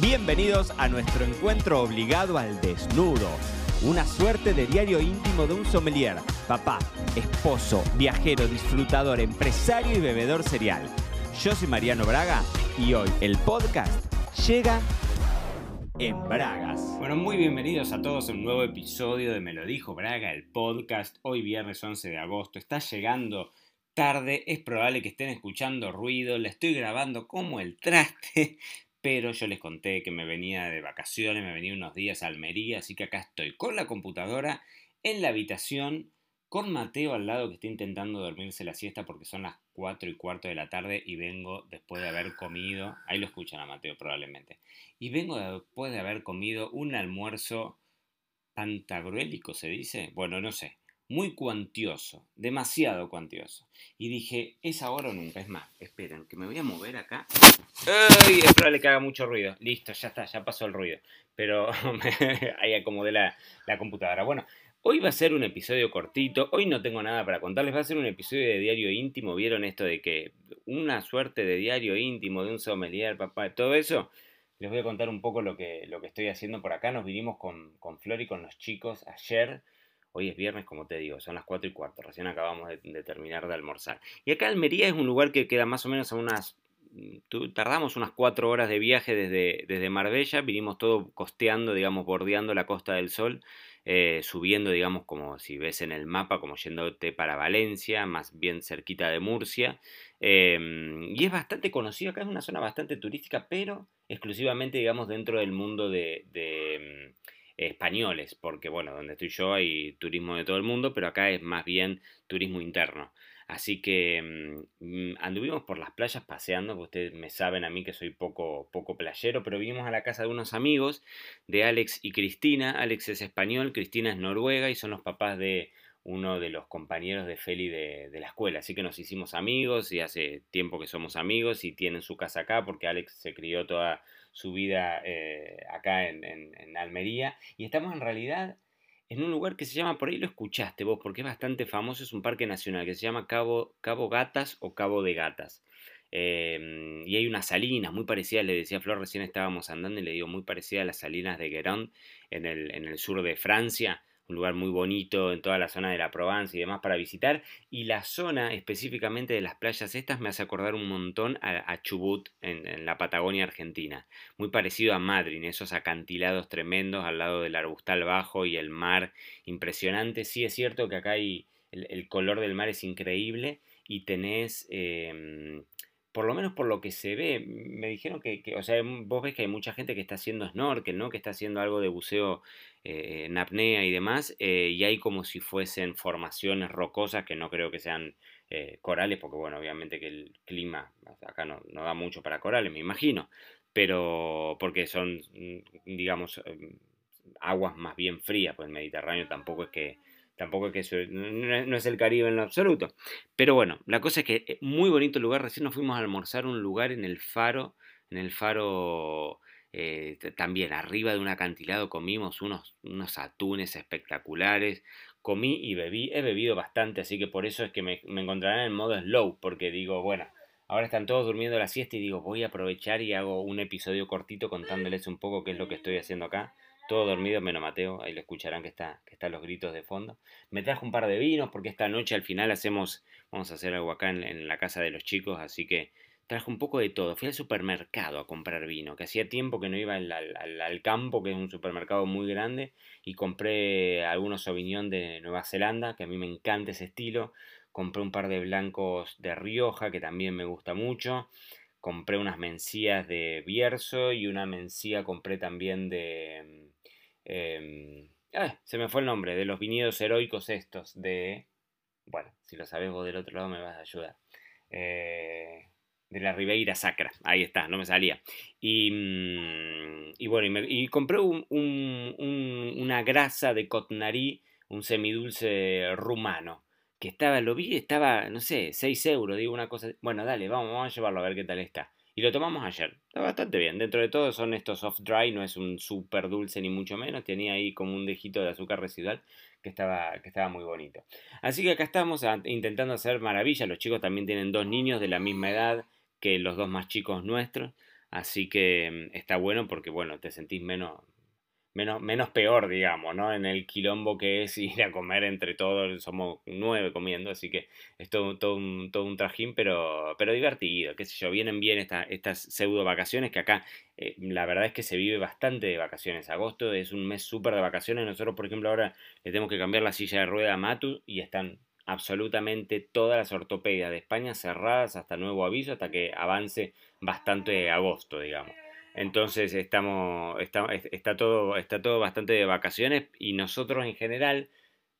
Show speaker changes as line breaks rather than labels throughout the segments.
Bienvenidos a nuestro encuentro obligado al desnudo. Una suerte de diario íntimo de un sommelier, papá, esposo, viajero, disfrutador, empresario y bebedor serial. Yo soy Mariano Braga y hoy el podcast llega en Bragas.
Bueno, muy bienvenidos a todos a un nuevo episodio de Me lo dijo Braga, el podcast. Hoy viernes 11 de agosto. Está llegando tarde, es probable que estén escuchando ruido, le estoy grabando como el traste, pero yo les conté que me venía de vacaciones, me venía unos días a Almería, así que acá estoy con la computadora en la habitación, con Mateo al lado que está intentando dormirse la siesta porque son las 4 y cuarto de la tarde y vengo después de haber comido, ahí lo escuchan a Mateo probablemente, y vengo después de haber comido un almuerzo pantagruélico, se dice, bueno, no sé, muy cuantioso, demasiado cuantioso. Y dije, es ahora o nunca, es más, esperen, que me voy a mover acá. ¡Ay! Es probable que haga mucho ruido. Listo, ya está, ya pasó el ruido. Pero ahí acomodé la, la computadora. Bueno, hoy va a ser un episodio cortito. Hoy no tengo nada para contarles. Va a ser un episodio de diario íntimo. ¿Vieron esto de que una suerte de diario íntimo de un sommelier, papá, todo eso? Les voy a contar un poco lo que, lo que estoy haciendo por acá. Nos vinimos con, con Flor y con los chicos ayer Hoy es viernes, como te digo, son las 4 y cuarto, recién acabamos de, terminar de almorzar. Y acá Almería es un lugar que queda más o menos a unas... Mm, tardamos unas 4 horas de viaje desde, desde Marbella, vinimos todo costeando, digamos, bordeando la Costa del Sol, eh, subiendo, digamos, como si ves en el mapa, como yéndote para Valencia, más bien cerquita de Murcia. Em, y es bastante conocido, acá es una zona bastante turística, pero exclusivamente, digamos, dentro del mundo de em, españoles, porque bueno, donde estoy yo hay turismo de todo el mundo, pero acá es más bien turismo interno. Así que mm, anduvimos por las playas paseando, ustedes me saben a mí que soy poco, poco playero, pero vinimos a la casa de unos amigos, de Alex y Cristina. Alex es español, Cristina es noruega y son los papás de uno de los compañeros de Feli de, de, la escuela. Así que nos hicimos amigos y hace tiempo que somos amigos y tienen su casa acá porque Alex se crió toda su vida eh, acá en, Almería. Y estamos en realidad en un lugar que se llama, por ahí lo escuchaste vos, porque es bastante famoso, es un parque nacional que se llama Cabo, Cabo Gatas o Cabo de Gatas. Em, y hay unas salinas muy parecidas, le decía Flor, recién estábamos andando y le digo, muy parecida a las salinas de Guérande en el, en el sur de Francia un lugar muy bonito en toda la zona de la Provence y demás para visitar. Y la zona específicamente de las playas estas me hace acordar un montón a, Chubut en, la Patagonia Argentina. Muy parecido a Madrid, esos acantilados tremendos al lado del arbustal bajo y el mar impresionante. Sí es cierto que acá hay, el, color del mar es increíble y tenés... Em, por lo menos por lo que se ve, me dijeron que, o sea, vos ves que hay mucha gente que está haciendo snorkel, ¿no? Que está haciendo algo de buceo eh, en apnea y demás, eh, y hay como si fuesen formaciones rocosas que no creo que sean eh, corales, porque bueno, obviamente que el clima acá no, no, da mucho para corales, me imagino, pero porque son, mm, digamos, em, aguas más bien frías, pues el Mediterráneo tampoco es que Tampoco es que no es el Caribe en lo absoluto. Pero bueno, la cosa es que es muy bonito lugar. Recién nos fuimos a almorzar un lugar en el faro, en el faro eh, también arriba de un acantilado comimos unos, unos atunes espectaculares. Comí y bebí, he bebido bastante, así que por eso es que me, me encontrarán en modo slow, porque digo, bueno, ahora están todos durmiendo la siesta y digo, voy a aprovechar y hago un episodio cortito contándoles un poco qué es lo que estoy haciendo acá todo dormido menos Mateo, ahí lo escucharán que está, que están los gritos de fondo. Me trajo un par de vinos porque esta noche al final hacemos, vamos a hacer algo acá en, la casa de los chicos, así que trajo un poco de todo. Fui al supermercado a comprar vino, que hacía tiempo que no iba al, al, campo, que es un supermercado muy grande, y compré algunos Sauvignon de Nueva Zelanda, que a mí me encanta ese estilo. Compré un par de blancos de Rioja, que también me gusta mucho compré unas mencías de Bierzo y una mencía compré también de Em, se me fue el nombre, de los viñedos heroicos estos, de... Bueno, si lo sabes vos del otro lado me vas a ayudar. Eh, de la Ribeira Sacra, ahí está, no me salía. Y, mm, bueno, y, compré una grasa de cotnarí, un semidulce rumano, que estaba, lo vi, estaba, no sé, 6 euros, digo una cosa. Bueno, dale, vamos, vamos a llevarlo a ver qué tal está. Y lo tomamos ayer. Está bastante bien. Dentro de todo son estos soft dry, no es un súper dulce ni mucho menos. Tenía ahí como un dejito de azúcar residual que estaba, que estaba muy bonito. Así que acá estamos intentando hacer maravillas. Los chicos también tienen dos niños de la misma edad que los dos más chicos nuestros. Así que mm, está bueno porque, bueno, te sentís menos, menos, menos peor, digamos, ¿no? En el quilombo que es ir a comer entre todos, somos nueve comiendo, así que es todo, todo, un, todo un trajín, pero, pero divertido, qué sé yo, vienen bien estas pseudo vacaciones que acá eh, la verdad es que se vive bastante de vacaciones. Agosto es un mes súper de vacaciones, nosotros por ejemplo ahora le tenemos que cambiar la silla de rueda a Matu y están absolutamente todas las ortopedias de España cerradas hasta nuevo aviso, hasta que avance bastante agosto, digamos. Entonces estamos, está, todo, está todo bastante de vacaciones y nosotros en general,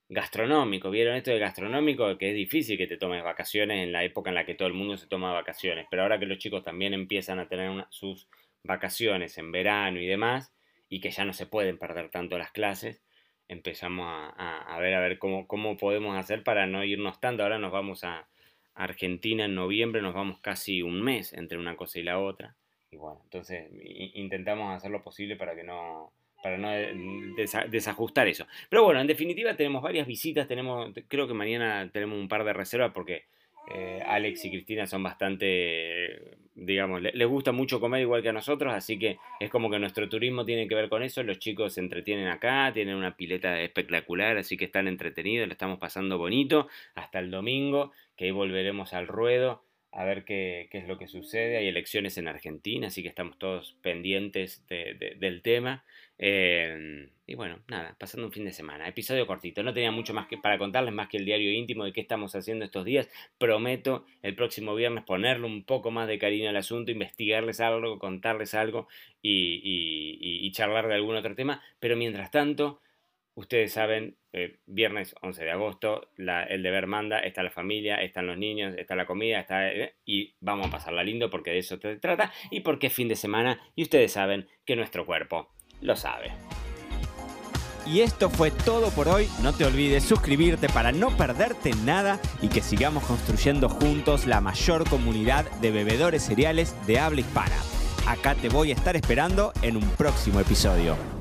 gastronómico, ¿vieron esto de gastronómico? Que es difícil que te tomes vacaciones en la época en la que todo el mundo se toma vacaciones, pero ahora que los chicos también empiezan a tener sus vacaciones en verano y demás, y que ya no se pueden perder tanto las clases, empezamos a, ver a ver cómo, cómo, podemos hacer para no irnos tanto. Ahora nos vamos a Argentina en noviembre, nos vamos casi un mes entre una cosa y la otra. Y bueno, entonces intentamos hacer lo posible para que no para no desajustar eso. Pero bueno, en definitiva tenemos varias visitas, tenemos creo que mañana tenemos un par de reservas porque eh, Alex y Cristina son bastante, digamos, les gusta mucho comer igual que a nosotros, así que es como que nuestro turismo tiene que ver con eso. Los chicos se entretienen acá, tienen una pileta espectacular, así que están entretenidos, le estamos pasando bonito hasta el domingo, que ahí volveremos al ruedo a ver qué, es lo que sucede. Hay elecciones en Argentina, así que estamos todos pendientes del tema. Em, y bueno, nada, pasando un fin de semana. Episodio cortito. No tenía mucho más que para contarles más que el diario íntimo de qué estamos haciendo estos días. Prometo el próximo viernes ponerle un poco más de cariño al asunto, investigarles algo, contarles algo y, charlar de algún otro tema. Pero mientras tanto, ustedes saben, eh, viernes 11 de agosto, el deber manda, está la familia, están los niños, está la comida, está, eh, y vamos a pasarla lindo porque de eso se trata y porque es fin de semana y ustedes saben que nuestro cuerpo lo sabe.
Y esto fue todo por hoy. No te olvides suscribirte para no perderte nada y que sigamos construyendo juntos la mayor comunidad de bebedores cereales de habla hispana. Acá te voy a estar esperando en un próximo episodio.